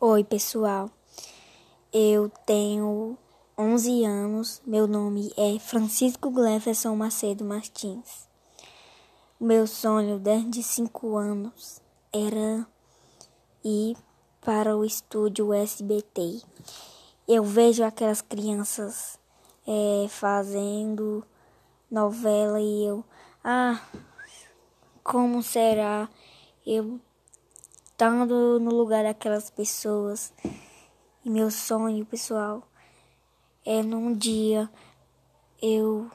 Oi, pessoal. Eu tenho 11 anos. Meu nome é Francisco Gleferson Macedo Martins. Meu sonho desde 5 anos era ir para o estúdio SBT. Eu vejo aquelas crianças é, fazendo novela e eu, ah, como será eu estando no lugar daquelas pessoas. E meu sonho, pessoal, é num dia eu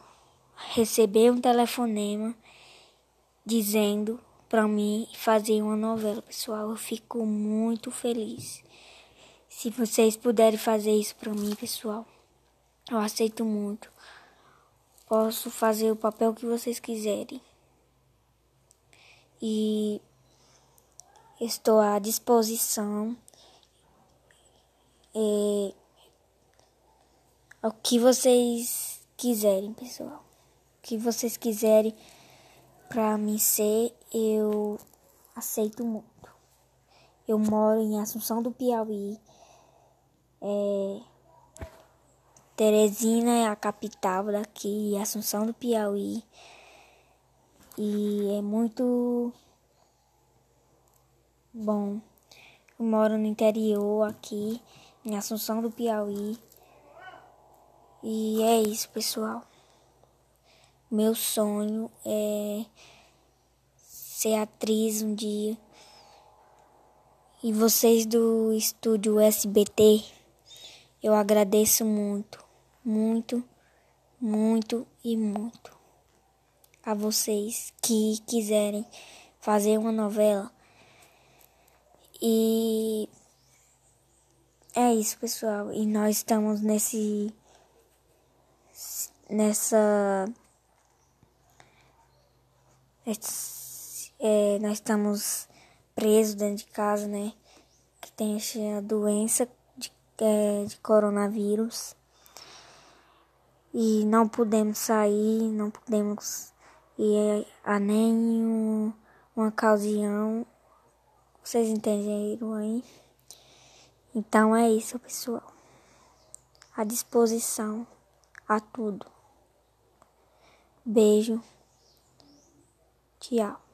receber um telefonema dizendo para mim fazer uma novela, pessoal. Eu fico muito feliz. Se vocês puderem fazer isso para mim, pessoal, eu aceito muito. Posso fazer o papel que vocês quiserem. E Estou à disposição. É, o que vocês quiserem, pessoal. O que vocês quiserem para mim ser, eu aceito muito. Eu moro em Assunção do Piauí. É, Teresina é a capital daqui, Assunção do Piauí. E é muito Bom, eu moro no interior aqui, em Assunção do Piauí. E é isso, pessoal. Meu sonho é ser atriz um dia. E vocês do estúdio SBT, eu agradeço muito, muito, muito e muito a vocês que quiserem fazer uma novela e é isso, pessoal. E nós estamos nesse nessa é, nós estamos presos dentro de casa, né? Que tem a doença de, é, de coronavírus. E não podemos sair, não podemos ir a nenhuma ocasião vocês entenderam aí? Então é isso, pessoal. À disposição a tudo. Beijo. Tchau.